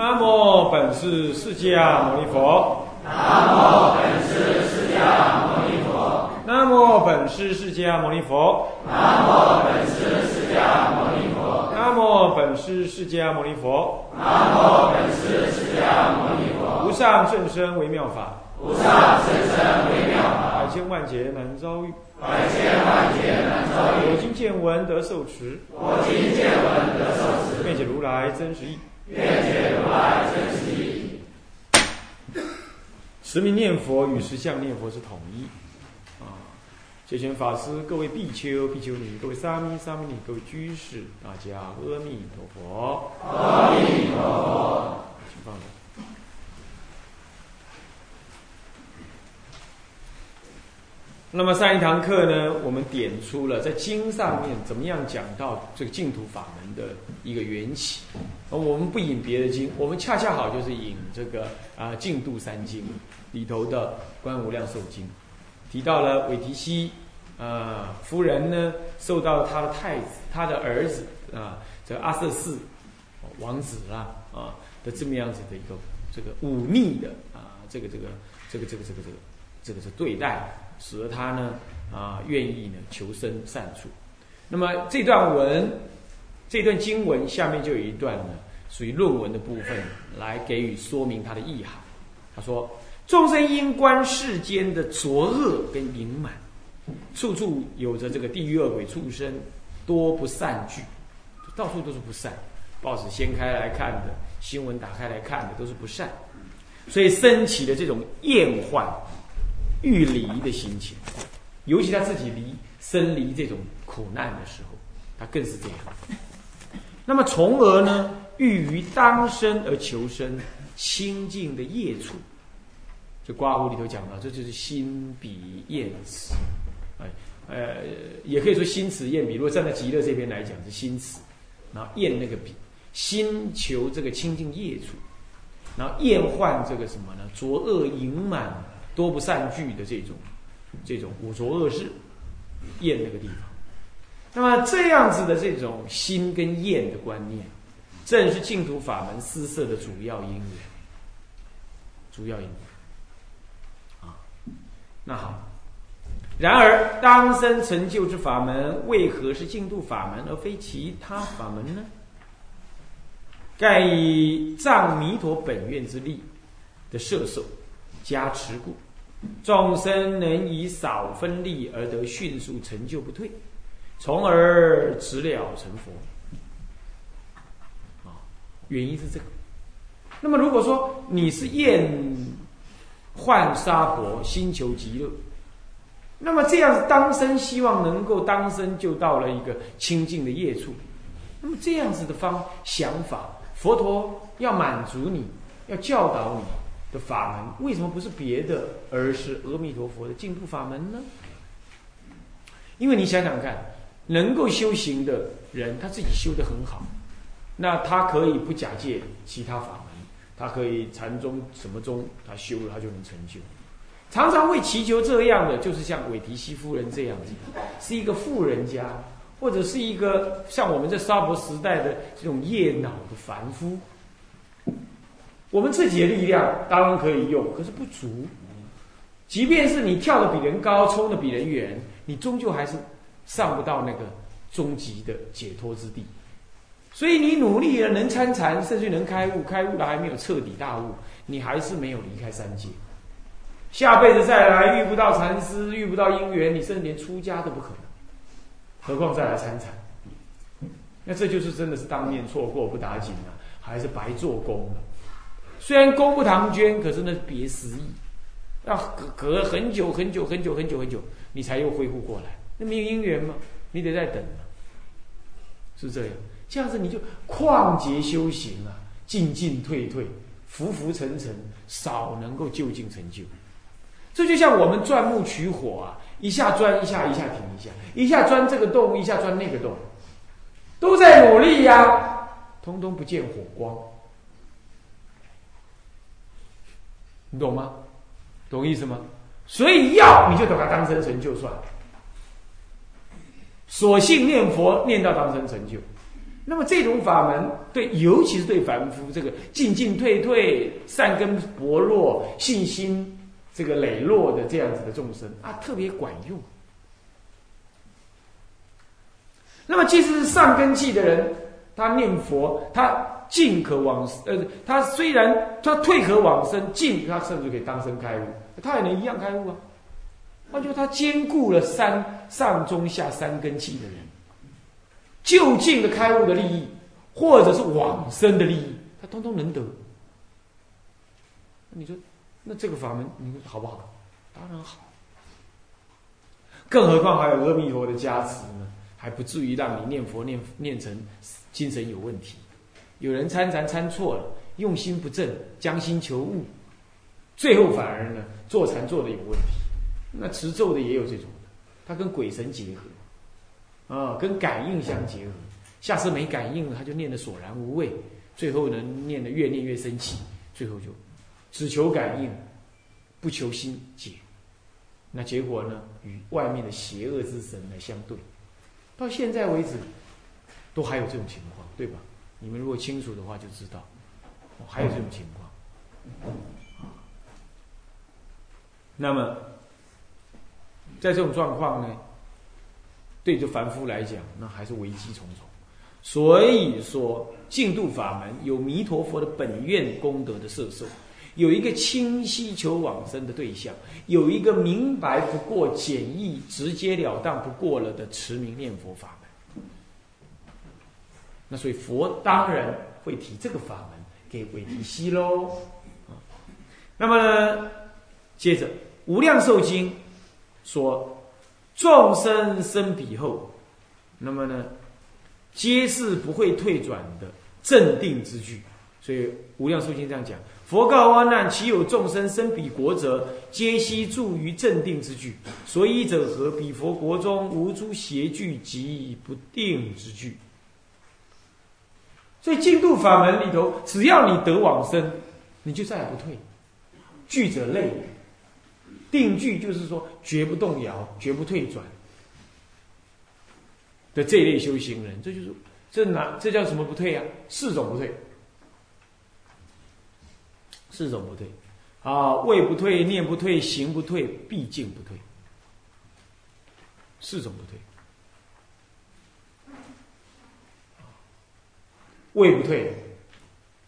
南无本师释迦牟尼佛。南无本师释迦牟尼佛。南无本师释迦牟尼佛。南无本师释迦牟尼佛。南无本师释迦牟尼佛。南无本师释迦牟尼佛。无上甚深微妙法，无上甚深微妙法，百千万劫难遭遇。百千万劫难遭遇。我今见闻得受持，我今见闻得受持，愿解如来真实义。愿解如来真实。持名念佛与实相念佛是统一啊！谢贤法师、各位比丘、比丘尼、各位沙弥、沙弥尼、各位居士，大家阿弥陀佛。阿弥陀佛。请放下。那么上一堂课呢，我们点出了在经上面怎么样讲到这个净土法门的一个缘起。而我们不引别的经，我们恰恰好就是引这个啊净度三经里头的《观无量寿经》，提到了韦提希啊夫人呢受到他的太子、他的儿子啊这阿瑟氏王子啦啊的这么样子的一个这个忤逆的啊这个这个这个这个这个这个这个是对待。使得他呢啊愿意呢求生善处。那么这段文，这段经文下面就有一段呢属于论文的部分，来给予说明它的意涵。他说：众生因观世间的浊恶跟淫满，处处有着这个地狱恶鬼畜生，多不善聚，到处都是不善。报纸掀开来看的，新闻打开来看的都是不善，所以升起的这种厌患。欲离的心情，尤其他自己离生离这种苦难的时候，他更是这样。那么，从而呢，欲于当生而求生清净的业处，这刮胡里头讲到，这就是心比厌慈。哎，呃，也可以说心慈厌比。如果站在极乐这边来讲，是心慈，然后厌那个比，心求这个清净业处，然后厌患这个什么呢？浊恶盈满。多不善聚的这种，这种五浊恶世，厌那个地方。那么这样子的这种心跟厌的观念，正是净土法门施设的主要因缘。主要因缘啊，那好。然而，当生成就之法门，为何是净土法门而非其他法门呢？盖以藏弥陀本愿之力的摄受。加持故，众生能以少分力而得迅速成就不退，从而直了成佛。啊，原因是这个。那么如果说你是厌幻杀婆，心求极乐，那么这样当生希望能够当生就到了一个清净的业处，那么这样子的方想法，佛陀要满足你，要教导你。的法门为什么不是别的，而是阿弥陀佛的净土法门呢？因为你想想看，能够修行的人，他自己修得很好，那他可以不假借其他法门，他可以禅宗什么宗，他修了他就能成就。常常会祈求这样的，就是像韦提西夫人这样子，是一个富人家，或者是一个像我们这娑婆时代的这种业脑的凡夫。我们自己的力量当然可以用，可是不足。即便是你跳的比人高，冲的比人远，你终究还是上不到那个终极的解脱之地。所以你努力了，能参禅，甚至能开悟，开悟了还没有彻底大悟，你还是没有离开三界。下辈子再来遇不到禅师，遇不到因缘，你甚至连出家都不可能，何况再来参禅？那这就是真的是当面错过不打紧了，还是白做工了。虽然功不唐捐，可是那别思议，要隔隔很久很久很久很久很久，你才又恢复过来。那没有因缘吗？你得再等啊，是这样。这样子你就旷劫修行啊，进进退退，浮浮沉沉，少能够就近成就。这就像我们钻木取火啊，一下钻一下，一下停一下，一下钻这个洞，一下钻那个洞，都在努力呀，通通不见火光。你懂吗？懂意思吗？所以要你就把它当生成就算，索性念佛念到当生成就，那么这种法门，对，尤其是对凡夫这个进进退退、善根薄弱、信心这个磊落的这样子的众生啊，特别管用。那么，即使是上根器的人，他念佛，他进可往呃，他虽然他退可往生，进他甚至可以当生开悟，他也能一样开悟啊。那就他兼顾了三上中下三根器的人，就近的开悟的利益，或者是往生的利益，他通通能得。你说，那这个法门，你说好不好？当然好。更何况还有阿弥陀的加持呢。还不至于让你念佛念念成精神有问题。有人参禅参错了，用心不正，将心求物，最后反而呢坐禅坐的有问题。那持咒的也有这种的，他跟鬼神结合，啊，跟感应相结合。下次没感应了，他就念的索然无味，最后呢念的越念越生气，最后就只求感应，不求心解。那结果呢与外面的邪恶之神来相对。到现在为止，都还有这种情况，对吧？你们如果清楚的话，就知道，还有这种情况。那么，在这种状况呢，对这凡夫来讲，那还是危机重重。所以说，净度法门有弥陀佛的本愿功德的摄受，有一个清晰求往生的对象，有一个明白不过、简易、直截了当不过了的持名念佛法门。那所以佛当然会提这个法门给韦提希喽。啊，那么呢，接着《无量寿经》说，众生生彼后，那么呢，皆是不会退转的镇定之具。所以《无量寿经》这样讲。佛告阿难：其有众生生彼国者，皆悉住于镇定之具。所以者何？彼佛国中无诸邪具及不定之具。所以净度法门里头，只要你得往生，你就再也不退。聚者累，定聚就是说绝不动摇、绝不退转的这一类修行人，这就是这哪这叫什么不退啊？四种不退。四种不退，啊，位不退，念不退，行不退，毕竟不退。四种不退，位不退，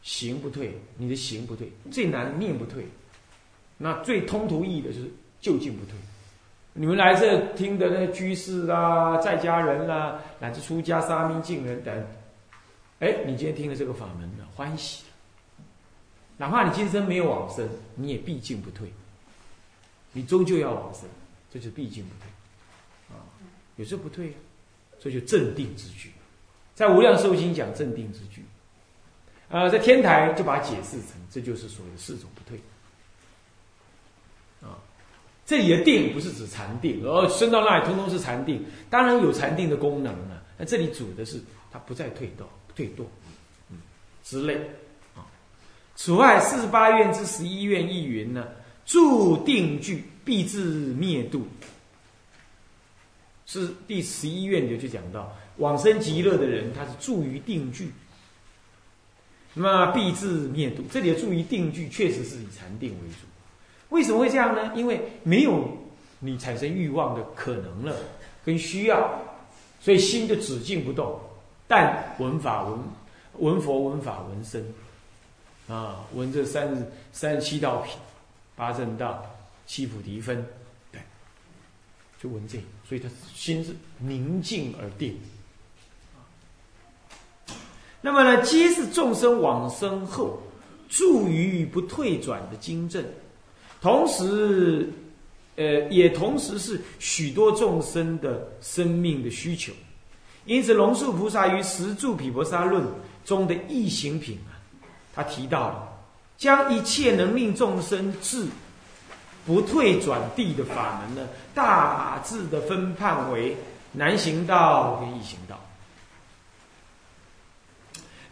行不退，你的行不退，最难念不退，那最通途易的就是就近不退。你们来这听的那居士啦、在家人啦，乃至出家沙弥、净人等，哎，你今天听了这个法门了，欢喜。哪怕你今生没有往生，你也毕竟不退。你终究要往生，这就是毕竟不退。啊，有时候不退，这就镇定之举。在无量寿经讲镇定之句，呃，在天台就把它解释成，这就是所谓的四种不退。啊，这里的定不是指禅定，而升到那里通通是禅定，当然有禅定的功能了。那这里主的是它不再退堕、退堕，嗯，之类。此外，四十八愿之十一愿亦云呢，住定具必至灭度。是第十一愿里就讲到，往生极乐的人，他是住于定具，那么必至灭度。这里的住于定具，确实是以禅定为主。为什么会这样呢？因为没有你产生欲望的可能了，跟需要，所以心就止静不动，但闻法闻闻佛闻法闻身。啊，闻这三十三十七道品，八正道，七菩提分，对，就闻这，所以他心是宁静而定。那么呢，皆是众生往生后，助于不退转的经证，同时，呃，也同时是许多众生的生命的需求。因此，龙树菩萨于《十住毗婆沙论》中的异行品啊。他提到了，将一切能令众生至不退转地的法门呢，大致的分判为难行道跟易行道。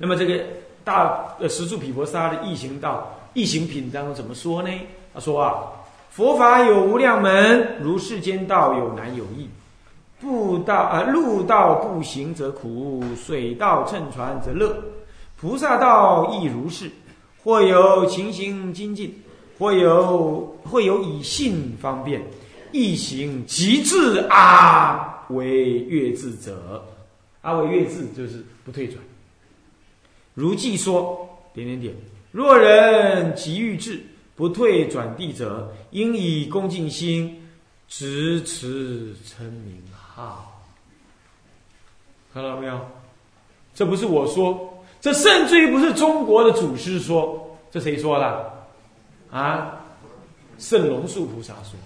那么这个大呃十住毗婆沙的异行道异行品当中怎么说呢？他说啊，佛法有无量门，如世间道有难有易。步道啊，路道步行则苦，水道乘船则乐。菩萨道亦如是，或有勤行精进，或有或有以信方便，易行极致阿为月智者，阿为月智就是不退转。如记说点点点，若人急欲至不退转地者，应以恭敬心直持称名号。看到没有？这不是我说，这甚至于不是中国的祖师说，这谁说的？啊，圣龙树菩萨说。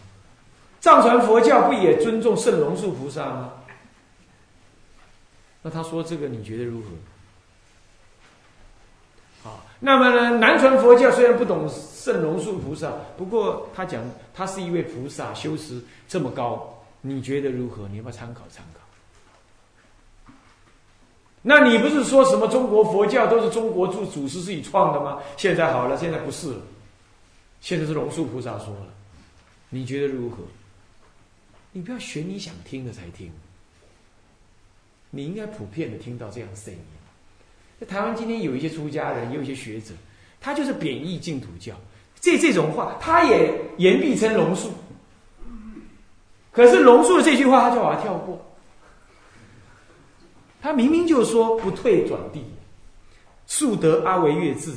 藏传佛教不也尊重圣龙树菩萨吗？那他说这个，你觉得如何？好，那么呢？南传佛教虽然不懂圣龙树菩萨，不过他讲他是一位菩萨，修持这么高，你觉得如何？你要不要参考参考？那你不是说什么中国佛教都是中国祖祖师自己创的吗？现在好了，现在不是了，现在是龙树菩萨说了，你觉得如何？你不要选你想听的才听，你应该普遍的听到这样声音。在台湾今天有一些出家人，也有一些学者，他就是贬义净土教，这这种话他也言必称龙树，可是龙树的这句话他就把它跳过。他明明就说不退转地，速得阿维月智，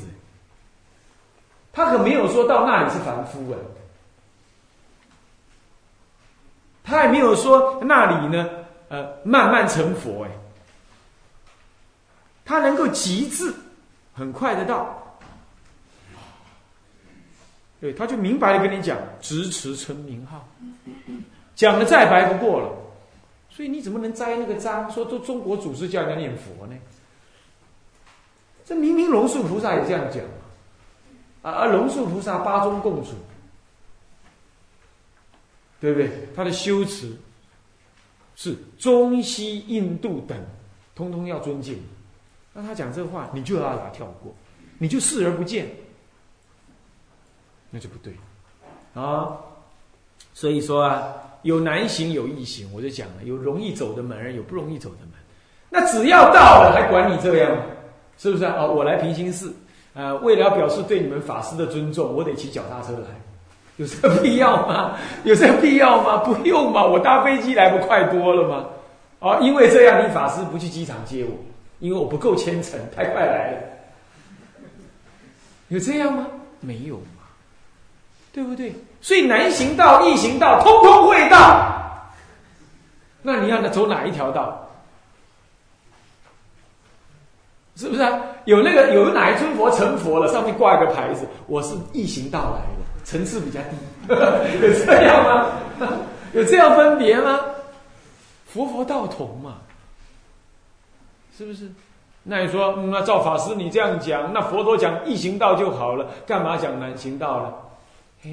他可没有说到那里是凡夫哎，他也没有说那里呢，呃，慢慢成佛哎，他能够极致，很快的到，对，他就明白的跟你讲，直持称名号，讲的再白不过了。所以你怎么能摘那个章？说都中国祖师教人家念佛呢？这明明龙树菩萨也这样讲啊！啊，龙树菩萨八宗共主，对不对？他的修持是中西印度等，通通要尊敬。那他讲这话，你就要把它跳过，你就视而不见，那就不对啊！所以说啊。有难行有易行，我就讲了，有容易走的门，有不容易走的门。那只要到了，还管你这样？是不是啊？我来平心寺，呃，为了表示对你们法师的尊重，我得骑脚踏车来，有这个必要吗？有这个必要吗？不用嘛，我搭飞机来不快多了吗？哦，因为这样，你法师不去机场接我，因为我不够虔诚，太快来了。有这样吗？没有嘛，对不对？所以难行道、易行道，通通会到。那你要走哪一条道？是不是啊？有那个有哪一尊佛成佛了，上面挂一个牌子，我是易行道来的，层次比较低，有这样吗？有这样分别吗？佛佛道同嘛，是不是？那你说，那赵法师你这样讲，那佛陀讲易行道就好了，干嘛讲难行道呢？哎。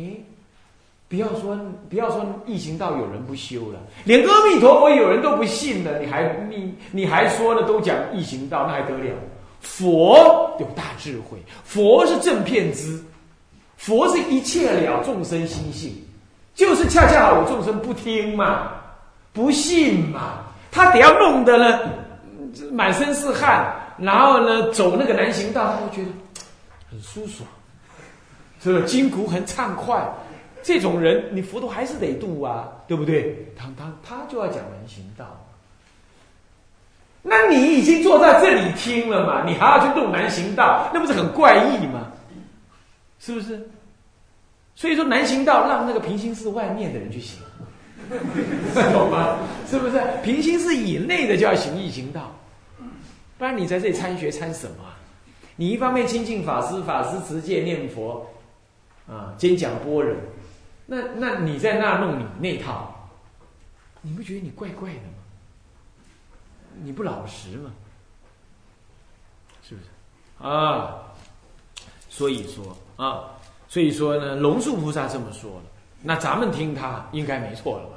不要说不要说易行道有人不修了，连阿弥陀佛有人都不信了，你还你你还说呢？都讲易行道，那还得了？佛有大智慧，佛是正片之，佛是一切了众生心性，就是恰恰好有众生不听嘛，不信嘛，他得要弄得呢满身是汗，然后呢走那个南行道，他会觉得很舒爽，是不是筋骨很畅快。这种人，你佛陀还是得度啊，对不对？他他他就要讲人行道，那你已经坐在这里听了嘛，你还要去度南行道，那不是很怪异吗？是不是？所以说南行道让那个平行寺外面的人去行，懂吗？是不是？平行寺以内的就要行一行道，不然你在这里参学参什么？你一方面亲近法师，法师持戒念佛，啊，兼讲般若。那那你在那弄你那套，你不觉得你怪怪的吗？你不老实吗？是不是？啊，所以说啊，所以说呢，龙树菩萨这么说了，那咱们听他应该没错了？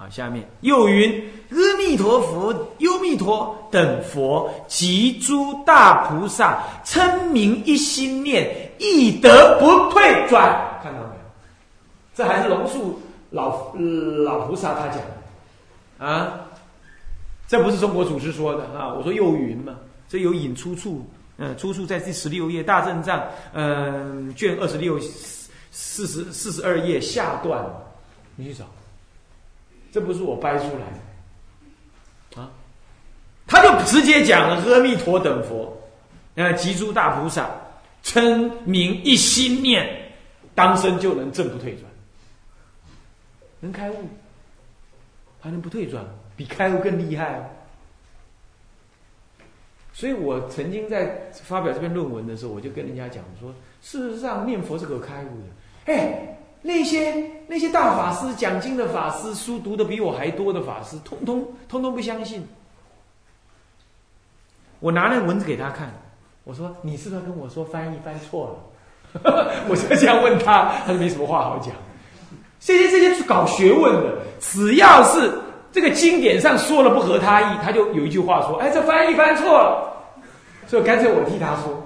好，下面又云：阿弥陀佛、优弥陀等佛及诸大菩萨称名一心念，亦得不退转。看到没有？这还是龙树老老菩萨他讲的，啊，这不是中国祖师说的啊，我说又云嘛，这有引出处，嗯，出处在第十六页大正藏，嗯，卷二十六四十四十二页下段，你去找，这不是我掰出来的，啊，他就直接讲了阿弥陀等佛，呃，集诸大菩萨，称名一心念，当生就能正不退转，能开悟。还能不退转，比开悟更厉害。所以我曾经在发表这篇论文的时候，我就跟人家讲说：，事实上念佛是可开悟的。哎，那些那些大法师讲经的法师，书读的比我还多的法师，通通通通不相信。我拿那个文字给他看，我说：“你是不是跟我说翻译翻错了？” 我就这样问他，他就没什么话好讲。这些这些搞学问的，只要是这个经典上说了不合他意，他就有一句话说：“哎，这翻译翻错了。”所以干脆我替他说。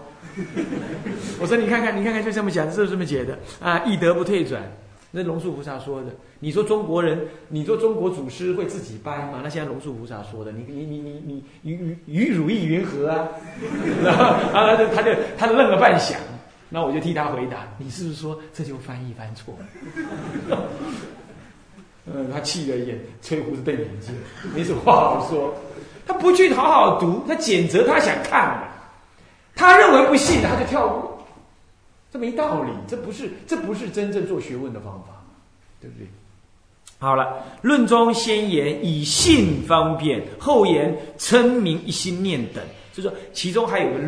我说：“你看看，你看看，就这么讲，是不是这么解的啊？易德不退转，那龙树菩萨说的。你说中国人，你说中国祖师会自己掰吗？那现在龙树菩萨说的，你你你你你与与与汝意云何啊？然后啊，他就他就他愣了半晌。那我就替他回答：“你是不是说这就翻译翻错？” 嗯，他气了眼，吹胡子瞪眼睛，没什么话好说。他不去好好读，他谴责他想看的，他认为不信，他就跳过，这没道理，这不是这不是真正做学问的方法，对不对？好了，论中先言以信方便，后言称名一心念等，就说其中还有个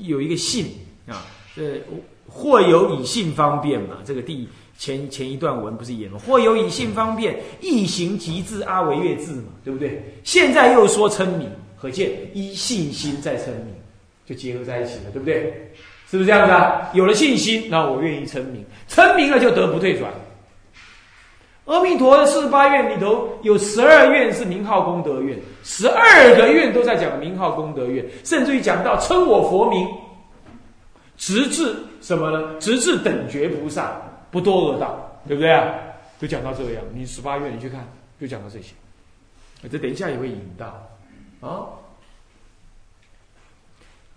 有一个信。啊，这或有以信方便嘛？这个第前前一段文不是也吗？或有以信方便，一行即至阿维越字嘛，对不对？现在又说称名，可见一信心在称名，就结合在一起了，对不对？是不是这样子啊？有了信心，那我愿意称名，称名了就得不退转。阿弥陀的四十八愿里头有十二愿是名号功德愿，十二个愿都在讲名号功德愿，甚至于讲到称我佛名。直至什么呢？直至等觉菩萨不多恶道，对不对啊？就讲到这样。你十八愿你去看，就讲到这些。这等一下也会引到啊。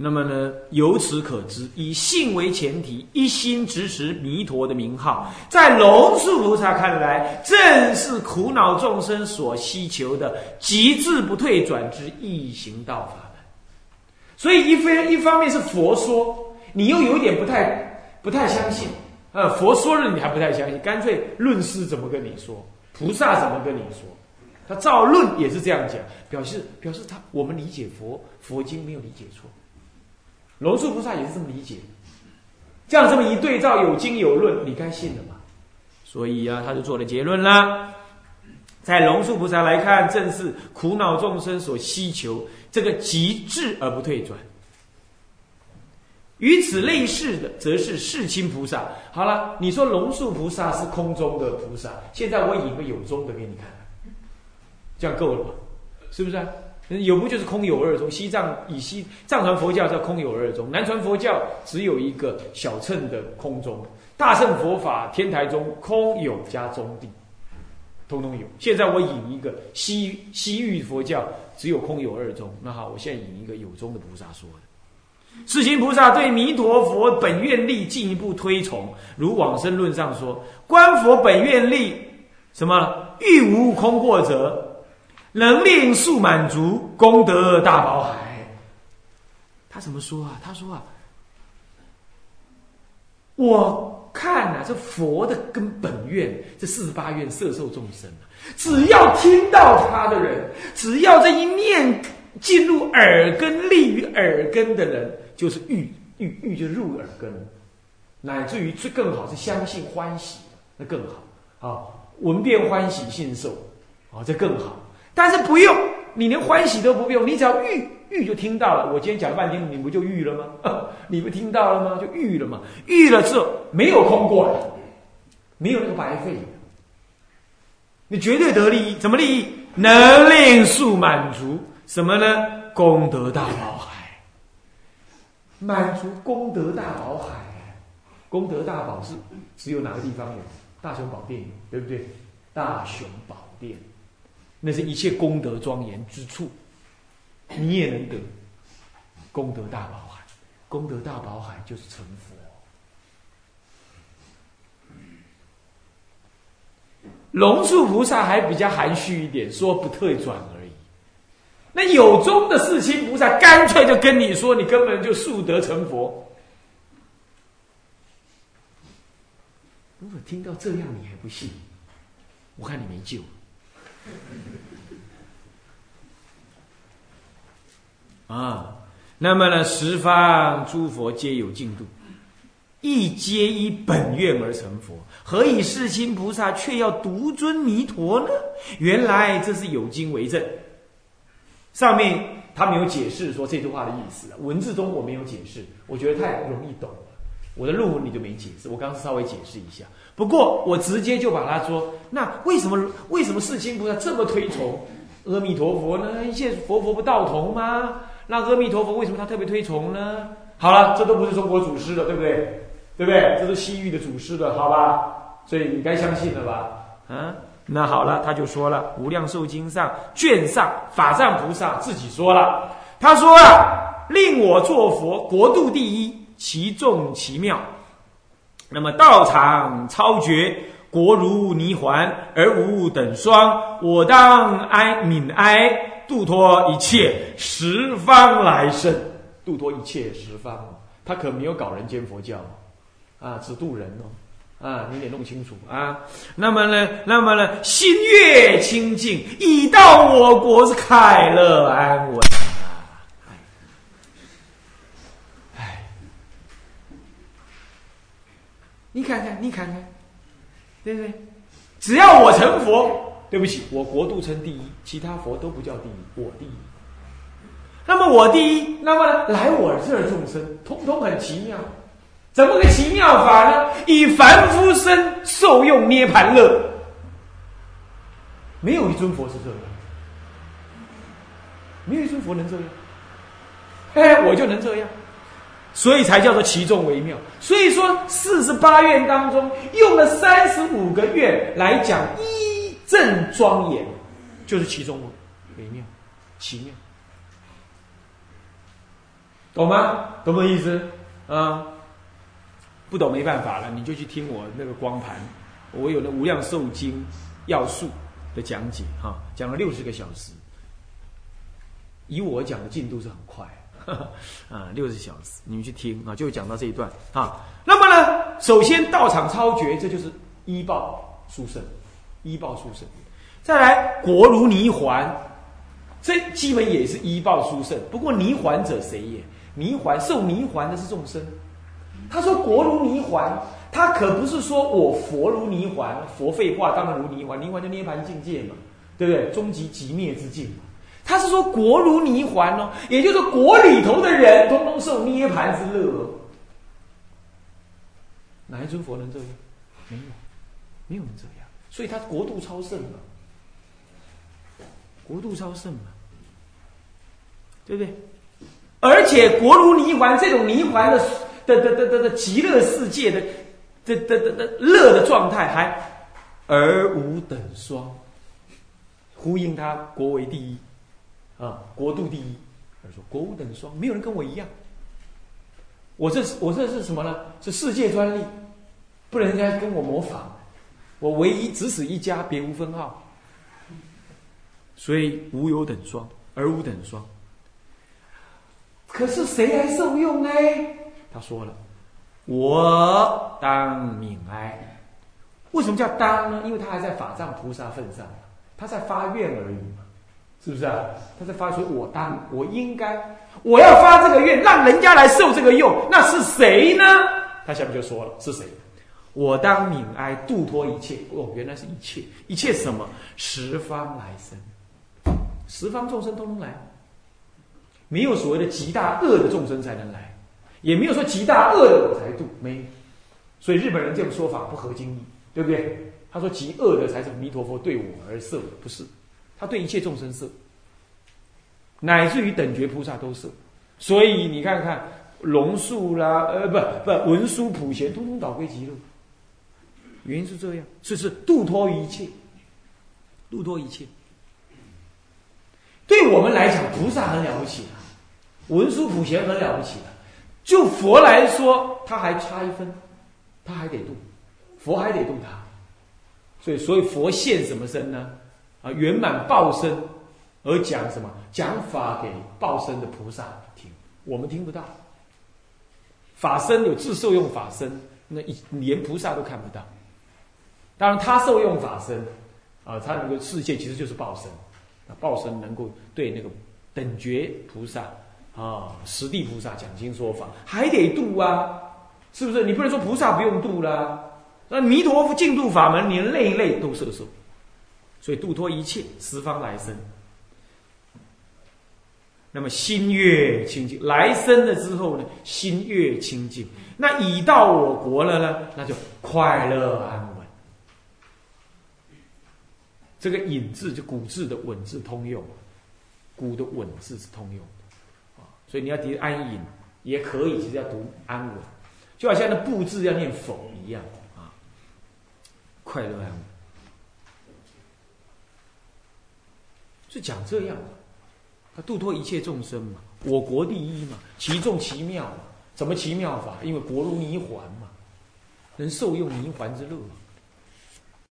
那么呢，由此可知，以信为前提，一心直持弥陀的名号，在龙树菩萨看来，正是苦恼众生所希求的极致不退转之易行道法门。所以，一非一方面是佛说。你又有点不太不太相信，呃，佛说了你还不太相信，干脆论师怎么跟你说，菩萨怎么跟你说，他照论也是这样讲，表示表示他我们理解佛佛经没有理解错，龙树菩萨也是这么理解，这样这么一对照，有经有论，你该信了嘛？所以啊，他就做了结论啦，在龙树菩萨来看，正是苦恼众生所希求这个极致而不退转。与此类似的，则是世亲菩萨。好了，你说龙树菩萨是空中的菩萨，现在我引个有中的给你看，这样够了吧？是不是？有不就是空有二中？西藏以西藏传佛教叫空有二中，南传佛教只有一个小乘的空中。大乘佛法天台中空有加中地，通通有。现在我引一个西西域佛教只有空有二中，那好，我现在引一个有中的菩萨说的。世亲菩萨对弥陀佛本愿力进一步推崇，如往生论上说：“观佛本愿力，什么欲无空过者，能令速满足，功德大宝海。”他怎么说啊？他说啊：“我看啊，这佛的根本愿，这四十八愿摄受众生只要听到他的人，只要这一念进入耳根、立于耳根的人。”就是欲欲欲就入耳根，乃至于最更好是相信欢喜那更好啊，闻变欢喜信受啊，这更好。但是不用，你连欢喜都不用，你只要欲欲就听到了。我今天讲了半天，你不就欲了吗？你不听到了吗？就欲了嘛。欲了之后没有空过了，没有那个白费，你绝对得利益。怎么利益？能令速满足什么呢？功德大宝海。满足功德大宝海，功德大宝是只有哪个地方有？大雄宝殿有，对不对？大雄宝殿，那是一切功德庄严之处，你也能得功德大宝海。功德大宝海就是成佛。龙树菩萨还比较含蓄一点，说不退转而已。那有宗的世亲菩萨干脆就跟你说，你根本就速得成佛。如果听到这样你还不信，我看你没救。啊，那么呢，十方诸佛皆有净度，亦皆依本愿而成佛。何以世亲菩萨却要独尊弥陀呢？原来这是有经为证。上面他没有解释说这句话的意思，文字中我没有解释，我觉得太容易懂了。我的论文里就没解释，我刚刚稍微解释一下。不过我直接就把它说，那为什么为什么世亲菩萨这么推崇阿弥陀佛呢？一切佛佛不道同吗？那阿弥陀佛为什么他特别推崇呢？好了，这都不是中国祖师的，对不对？对不对？这是西域的祖师的，好吧？所以你该相信了吧？啊，那好了，他就说了，《无量寿经》上卷上法藏菩萨自己说了，他说啊，令我做佛，国度第一，其众其妙。那么道场超绝，国如泥环而无等双，我当哀悯哀，度脱一切十方来生，度脱一切十方。他可没有搞人间佛教，啊，只度人哦，啊，你得弄清楚啊。那么呢，那么呢，心越清净，已到我国是快乐安稳。你看看，你看看，对不对？只要我成佛，对不起，我国度称第一，其他佛都不叫第一，我第一。那么我第一，那么呢，来我这儿众生，通通很奇妙。怎么个奇妙法呢？以凡夫身受用涅盘乐，没有一尊佛是这样，没有一尊佛能这样。哎，我就能这样。所以才叫做其中为妙。所以说，四十八愿当中用了三十五个愿来讲一正庄严，就是其中为妙，奇妙，懂吗？懂不懂意思？啊，不懂没办法了，你就去听我那个光盘，我有那《无量寿经》要素的讲解，哈，讲了六十个小时，以我讲的进度是很快。啊，六十小时，你们去听啊，就讲到这一段啊。那么呢，首先道场超绝，这就是医报殊胜，医报殊胜。再来国如泥环，这基本也是医报殊胜。不过泥环者谁也？泥环受泥环的是众生。他说国如泥环，他可不是说我佛如泥环，佛废话当然如泥环，泥环就涅盘境界嘛，对不对？终极极灭之境嘛。他是说国如泥环哦，也就是国里头的人通通受涅盘之乐哦。哪一尊佛能这样？没有，没有人这样。所以他国度超胜嘛，国度超胜嘛，对不对？而且国如泥环这种泥环的的的的的的极乐世界的的的的的乐的状态，还而无等双，呼应他国为第一。啊，国度第一，他说国无等双，没有人跟我一样。我这是我这是什么呢？是世界专利，不能人家跟我模仿。我唯一只此一家，别无分号。所以无有等双，而无等双。可是谁来受用呢？他说了，我当悯哀。为什么叫当呢？因为他还在法藏菩萨份上，他在发愿而已。是不是啊？他在发出我当，我应该，我要发这个愿，让人家来受这个用，那是谁呢？他下面就说了，是谁？我当悯哀，度脱一切。哦，原来是一切，一切什么？十方来生，十方众生都能来，没有所谓的极大恶的众生才能来，也没有说极大恶的我才度，没有。所以日本人这种说法不合经义，对不对？他说极恶的才是弥陀佛对我而设的，不是。他对一切众生色，乃至于等觉菩萨都色，所以你看看龙树啦，呃，不不，文殊普贤，通通导归极乐。原因是这样，是是度脱一切，度脱一切。对我们来讲，菩萨很了不起的，文殊普贤很了不起的。就佛来说，他还差一分，他还得度，佛还得度他。所以，所以佛现什么身呢？啊，圆满报身，而讲什么？讲法给报身的菩萨听，我们听不到。法身有自受用法身，那一连菩萨都看不到。当然，他受用法身，啊，他那个世界其实就是报身，那，报身能够对那个等觉菩萨啊，十地菩萨讲经说法，还得度啊，是不是？你不能说菩萨不用度啦，那弥陀佛净度法门，连类类都受受，所以度脱一切十方来生。那么心越清净，来生了之后呢，心越清净，那已到我国了呢，那就快乐安稳。这个引字就古字的稳字通用，古的稳字是通用的啊，所以你要读安隐也可以，其实要读安稳，就好像那布字要念否一样啊，快乐安稳，是讲这样的。他度脱一切众生嘛，我国第一嘛，其众其妙嘛，怎么奇妙法？因为国如泥环嘛，能受用泥环之乐。